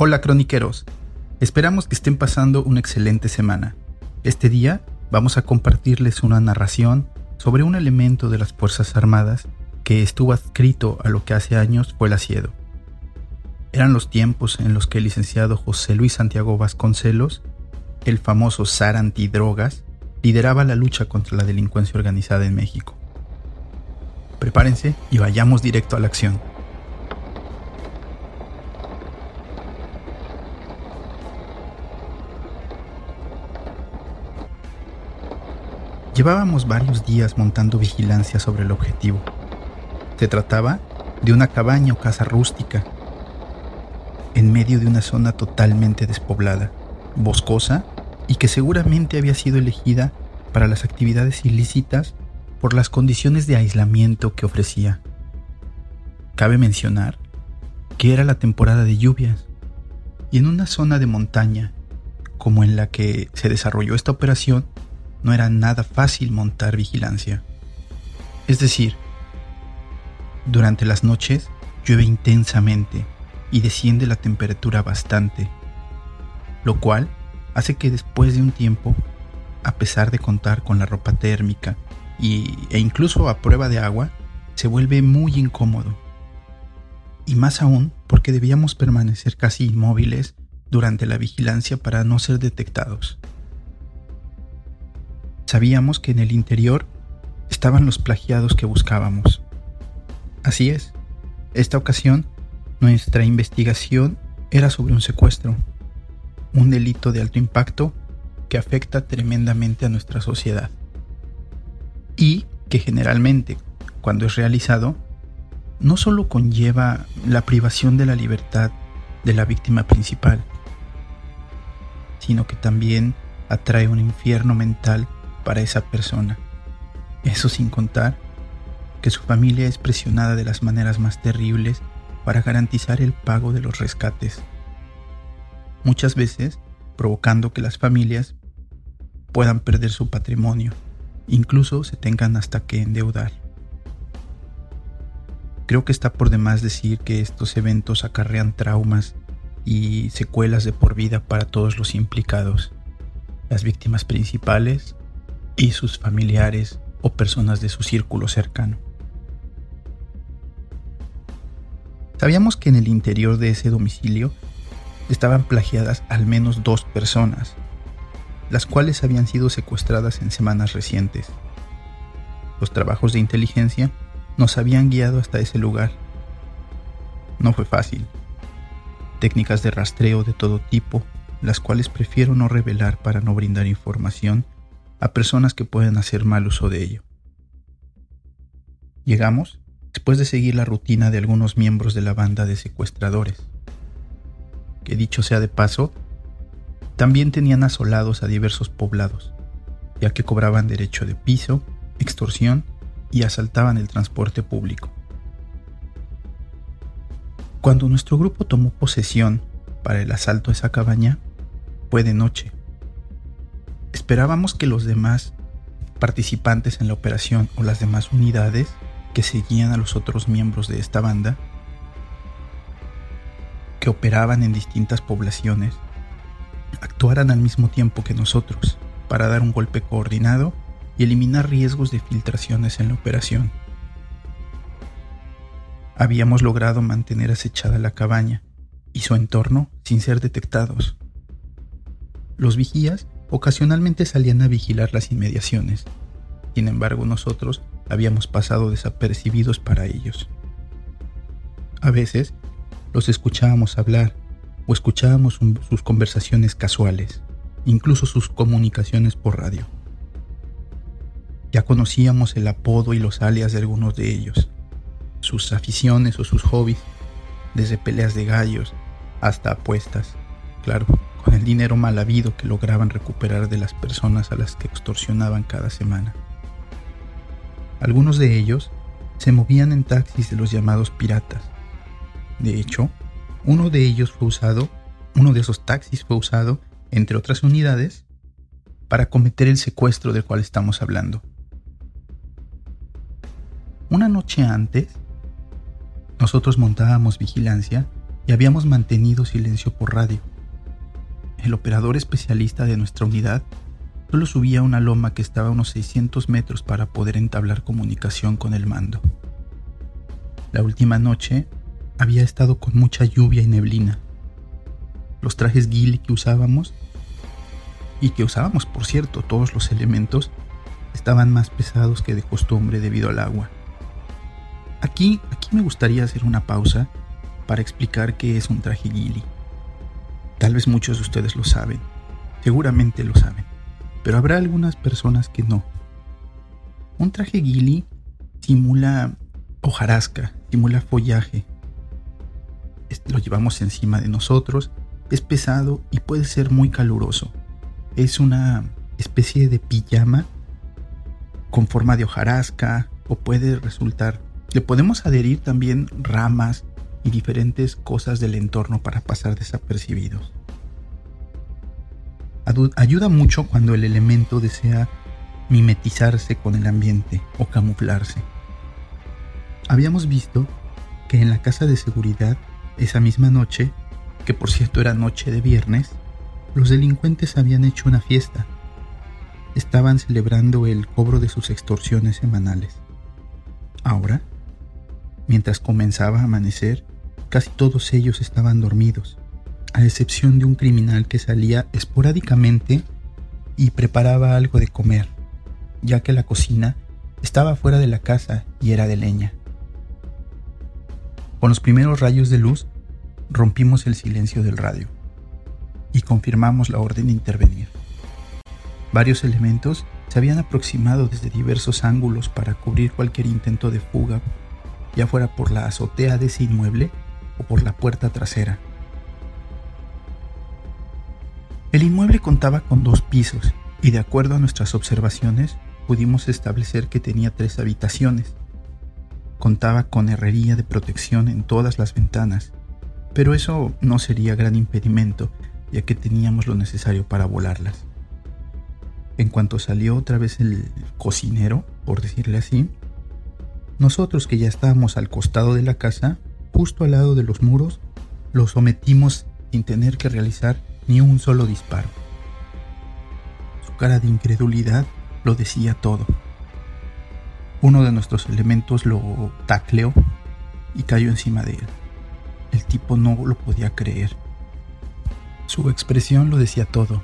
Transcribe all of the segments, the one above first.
Hola croniqueros, esperamos que estén pasando una excelente semana. Este día vamos a compartirles una narración sobre un elemento de las Fuerzas Armadas que estuvo adscrito a lo que hace años fue el asiedo. Eran los tiempos en los que el licenciado José Luis Santiago Vasconcelos, el famoso SAR antidrogas, lideraba la lucha contra la delincuencia organizada en México. Prepárense y vayamos directo a la acción. Llevábamos varios días montando vigilancia sobre el objetivo. Se trataba de una cabaña o casa rústica, en medio de una zona totalmente despoblada, boscosa y que seguramente había sido elegida para las actividades ilícitas por las condiciones de aislamiento que ofrecía. Cabe mencionar que era la temporada de lluvias y en una zona de montaña como en la que se desarrolló esta operación no era nada fácil montar vigilancia. Es decir, durante las noches llueve intensamente y desciende la temperatura bastante, lo cual hace que después de un tiempo, a pesar de contar con la ropa térmica y, e incluso a prueba de agua, se vuelve muy incómodo. Y más aún porque debíamos permanecer casi inmóviles durante la vigilancia para no ser detectados. Sabíamos que en el interior estaban los plagiados que buscábamos. Así es, esta ocasión nuestra investigación era sobre un secuestro, un delito de alto impacto que afecta tremendamente a nuestra sociedad y que generalmente, cuando es realizado, no solo conlleva la privación de la libertad de la víctima principal, sino que también atrae un infierno mental para esa persona. Eso sin contar que su familia es presionada de las maneras más terribles para garantizar el pago de los rescates. Muchas veces provocando que las familias puedan perder su patrimonio, incluso se tengan hasta que endeudar. Creo que está por demás decir que estos eventos acarrean traumas y secuelas de por vida para todos los implicados, las víctimas principales, y sus familiares o personas de su círculo cercano. Sabíamos que en el interior de ese domicilio estaban plagiadas al menos dos personas, las cuales habían sido secuestradas en semanas recientes. Los trabajos de inteligencia nos habían guiado hasta ese lugar. No fue fácil. Técnicas de rastreo de todo tipo, las cuales prefiero no revelar para no brindar información a personas que pueden hacer mal uso de ello. Llegamos después de seguir la rutina de algunos miembros de la banda de secuestradores, que dicho sea de paso, también tenían asolados a diversos poblados, ya que cobraban derecho de piso, extorsión y asaltaban el transporte público. Cuando nuestro grupo tomó posesión para el asalto a esa cabaña, fue de noche Esperábamos que los demás participantes en la operación o las demás unidades que seguían a los otros miembros de esta banda, que operaban en distintas poblaciones, actuaran al mismo tiempo que nosotros para dar un golpe coordinado y eliminar riesgos de filtraciones en la operación. Habíamos logrado mantener acechada la cabaña y su entorno sin ser detectados. Los vigías Ocasionalmente salían a vigilar las inmediaciones. Sin embargo, nosotros habíamos pasado desapercibidos para ellos. A veces los escuchábamos hablar o escuchábamos sus conversaciones casuales, incluso sus comunicaciones por radio. Ya conocíamos el apodo y los alias de algunos de ellos, sus aficiones o sus hobbies, desde peleas de gallos hasta apuestas, claro el dinero mal habido que lograban recuperar de las personas a las que extorsionaban cada semana. Algunos de ellos se movían en taxis de los llamados piratas. De hecho, uno de ellos fue usado, uno de esos taxis fue usado, entre otras unidades, para cometer el secuestro del cual estamos hablando. Una noche antes, nosotros montábamos vigilancia y habíamos mantenido silencio por radio. El operador especialista de nuestra unidad solo subía una loma que estaba a unos 600 metros para poder entablar comunicación con el mando. La última noche había estado con mucha lluvia y neblina. Los trajes ghillie que usábamos, y que usábamos por cierto todos los elementos, estaban más pesados que de costumbre debido al agua. Aquí, aquí me gustaría hacer una pausa para explicar qué es un traje ghillie. Tal vez muchos de ustedes lo saben, seguramente lo saben, pero habrá algunas personas que no. Un traje ghillie simula hojarasca, simula follaje. Lo llevamos encima de nosotros, es pesado y puede ser muy caluroso. Es una especie de pijama con forma de hojarasca o puede resultar... Le podemos adherir también ramas y diferentes cosas del entorno para pasar desapercibidos. Ayuda mucho cuando el elemento desea mimetizarse con el ambiente o camuflarse. Habíamos visto que en la casa de seguridad esa misma noche, que por cierto era noche de viernes, los delincuentes habían hecho una fiesta estaban celebrando el cobro de sus extorsiones semanales. Ahora, mientras comenzaba a amanecer, casi todos ellos estaban dormidos, a excepción de un criminal que salía esporádicamente y preparaba algo de comer, ya que la cocina estaba fuera de la casa y era de leña. Con los primeros rayos de luz, rompimos el silencio del radio y confirmamos la orden de intervenir. Varios elementos se habían aproximado desde diversos ángulos para cubrir cualquier intento de fuga, ya fuera por la azotea de ese inmueble o por la puerta trasera. El inmueble contaba con dos pisos y de acuerdo a nuestras observaciones pudimos establecer que tenía tres habitaciones. Contaba con herrería de protección en todas las ventanas, pero eso no sería gran impedimento ya que teníamos lo necesario para volarlas. En cuanto salió otra vez el cocinero, por decirle así, nosotros que ya estábamos al costado de la casa, justo al lado de los muros, lo sometimos sin tener que realizar ni un solo disparo. Su cara de incredulidad lo decía todo. Uno de nuestros elementos lo tacleó y cayó encima de él. El tipo no lo podía creer. Su expresión lo decía todo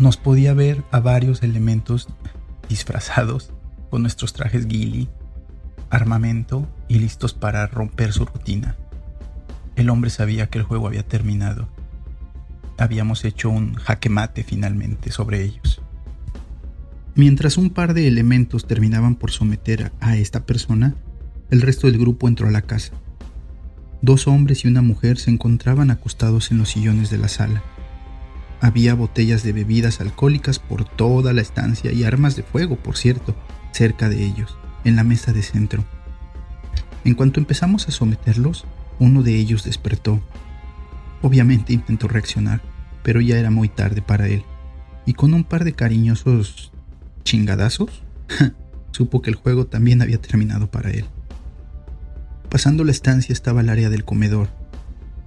nos podía ver a varios elementos disfrazados con nuestros trajes ghillie, armamento y listos para romper su rutina. El hombre sabía que el juego había terminado. Habíamos hecho un jaque mate finalmente sobre ellos. Mientras un par de elementos terminaban por someter a esta persona, el resto del grupo entró a la casa. Dos hombres y una mujer se encontraban acostados en los sillones de la sala. Había botellas de bebidas alcohólicas por toda la estancia y armas de fuego, por cierto, cerca de ellos, en la mesa de centro. En cuanto empezamos a someterlos, uno de ellos despertó. Obviamente intentó reaccionar, pero ya era muy tarde para él, y con un par de cariñosos chingadazos, supo que el juego también había terminado para él. Pasando la estancia estaba el área del comedor,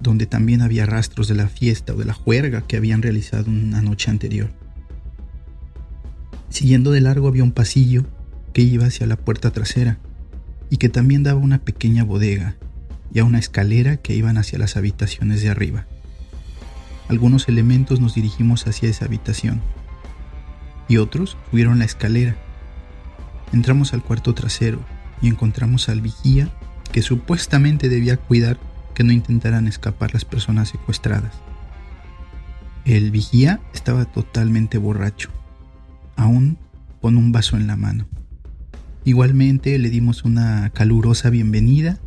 donde también había rastros de la fiesta o de la juerga que habían realizado una noche anterior. Siguiendo de largo había un pasillo que iba hacia la puerta trasera y que también daba una pequeña bodega y a una escalera que iban hacia las habitaciones de arriba. Algunos elementos nos dirigimos hacia esa habitación y otros subieron la escalera. Entramos al cuarto trasero y encontramos al vigía que supuestamente debía cuidar que no intentaran escapar las personas secuestradas. El vigía estaba totalmente borracho, aún con un vaso en la mano. Igualmente le dimos una calurosa bienvenida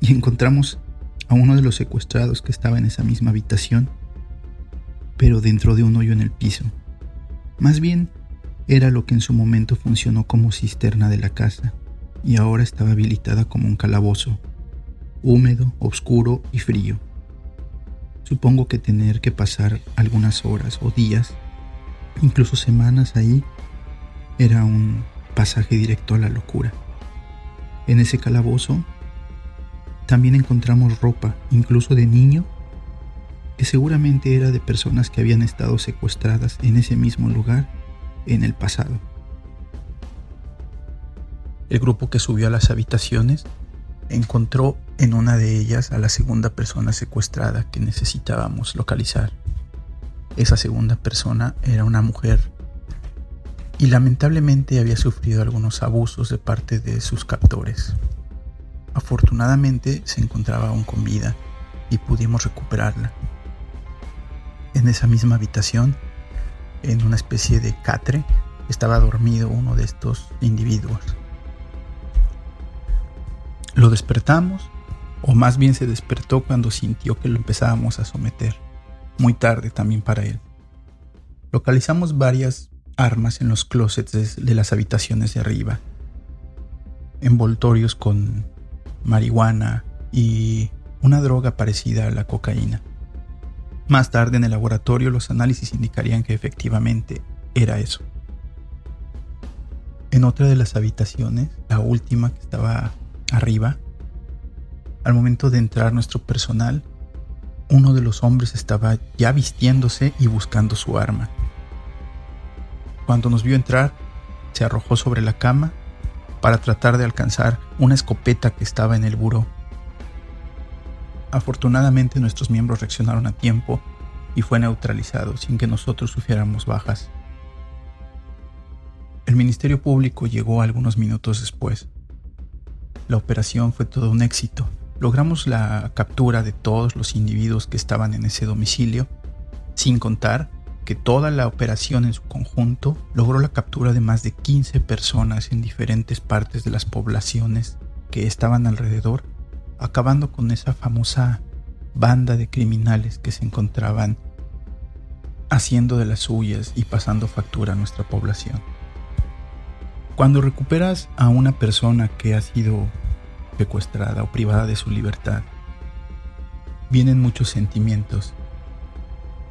y encontramos a uno de los secuestrados que estaba en esa misma habitación, pero dentro de un hoyo en el piso. Más bien, era lo que en su momento funcionó como cisterna de la casa y ahora estaba habilitada como un calabozo húmedo, oscuro y frío. Supongo que tener que pasar algunas horas o días, incluso semanas ahí, era un pasaje directo a la locura. En ese calabozo también encontramos ropa, incluso de niño, que seguramente era de personas que habían estado secuestradas en ese mismo lugar en el pasado. El grupo que subió a las habitaciones encontró en una de ellas a la segunda persona secuestrada que necesitábamos localizar. Esa segunda persona era una mujer y lamentablemente había sufrido algunos abusos de parte de sus captores. Afortunadamente se encontraba aún con vida y pudimos recuperarla. En esa misma habitación, en una especie de catre, estaba dormido uno de estos individuos. Lo despertamos, o más bien se despertó cuando sintió que lo empezábamos a someter. Muy tarde también para él. Localizamos varias armas en los closets de las habitaciones de arriba. Envoltorios con marihuana y una droga parecida a la cocaína. Más tarde en el laboratorio los análisis indicarían que efectivamente era eso. En otra de las habitaciones, la última que estaba arriba, al momento de entrar nuestro personal, uno de los hombres estaba ya vistiéndose y buscando su arma. Cuando nos vio entrar, se arrojó sobre la cama para tratar de alcanzar una escopeta que estaba en el buró. Afortunadamente nuestros miembros reaccionaron a tiempo y fue neutralizado sin que nosotros sufriéramos bajas. El Ministerio Público llegó algunos minutos después. La operación fue todo un éxito. Logramos la captura de todos los individuos que estaban en ese domicilio, sin contar que toda la operación en su conjunto logró la captura de más de 15 personas en diferentes partes de las poblaciones que estaban alrededor, acabando con esa famosa banda de criminales que se encontraban haciendo de las suyas y pasando factura a nuestra población. Cuando recuperas a una persona que ha sido secuestrada o privada de su libertad, vienen muchos sentimientos,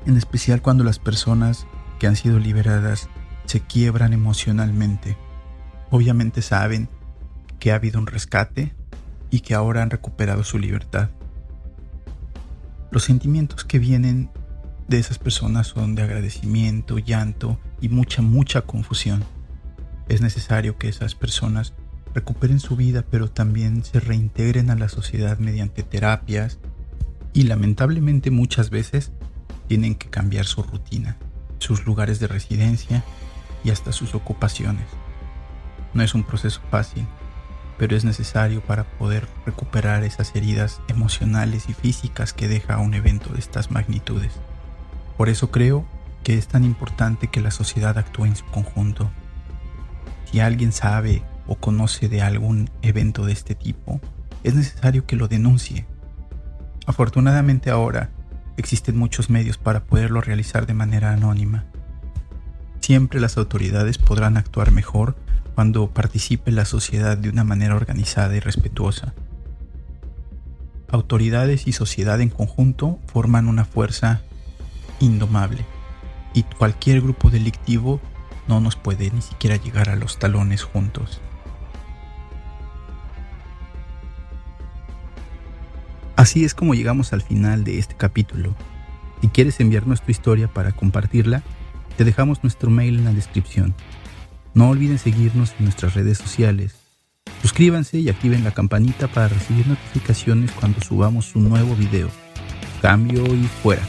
en especial cuando las personas que han sido liberadas se quiebran emocionalmente. Obviamente saben que ha habido un rescate y que ahora han recuperado su libertad. Los sentimientos que vienen de esas personas son de agradecimiento, llanto y mucha, mucha confusión. Es necesario que esas personas recuperen su vida, pero también se reintegren a la sociedad mediante terapias y lamentablemente muchas veces tienen que cambiar su rutina, sus lugares de residencia y hasta sus ocupaciones. No es un proceso fácil, pero es necesario para poder recuperar esas heridas emocionales y físicas que deja un evento de estas magnitudes. Por eso creo que es tan importante que la sociedad actúe en su conjunto si alguien sabe o conoce de algún evento de este tipo, es necesario que lo denuncie. Afortunadamente ahora existen muchos medios para poderlo realizar de manera anónima. Siempre las autoridades podrán actuar mejor cuando participe la sociedad de una manera organizada y respetuosa. Autoridades y sociedad en conjunto forman una fuerza indomable y cualquier grupo delictivo no nos puede ni siquiera llegar a los talones juntos. Así es como llegamos al final de este capítulo. Si quieres enviarnos tu historia para compartirla, te dejamos nuestro mail en la descripción. No olviden seguirnos en nuestras redes sociales. Suscríbanse y activen la campanita para recibir notificaciones cuando subamos un nuevo video. Cambio y fuera.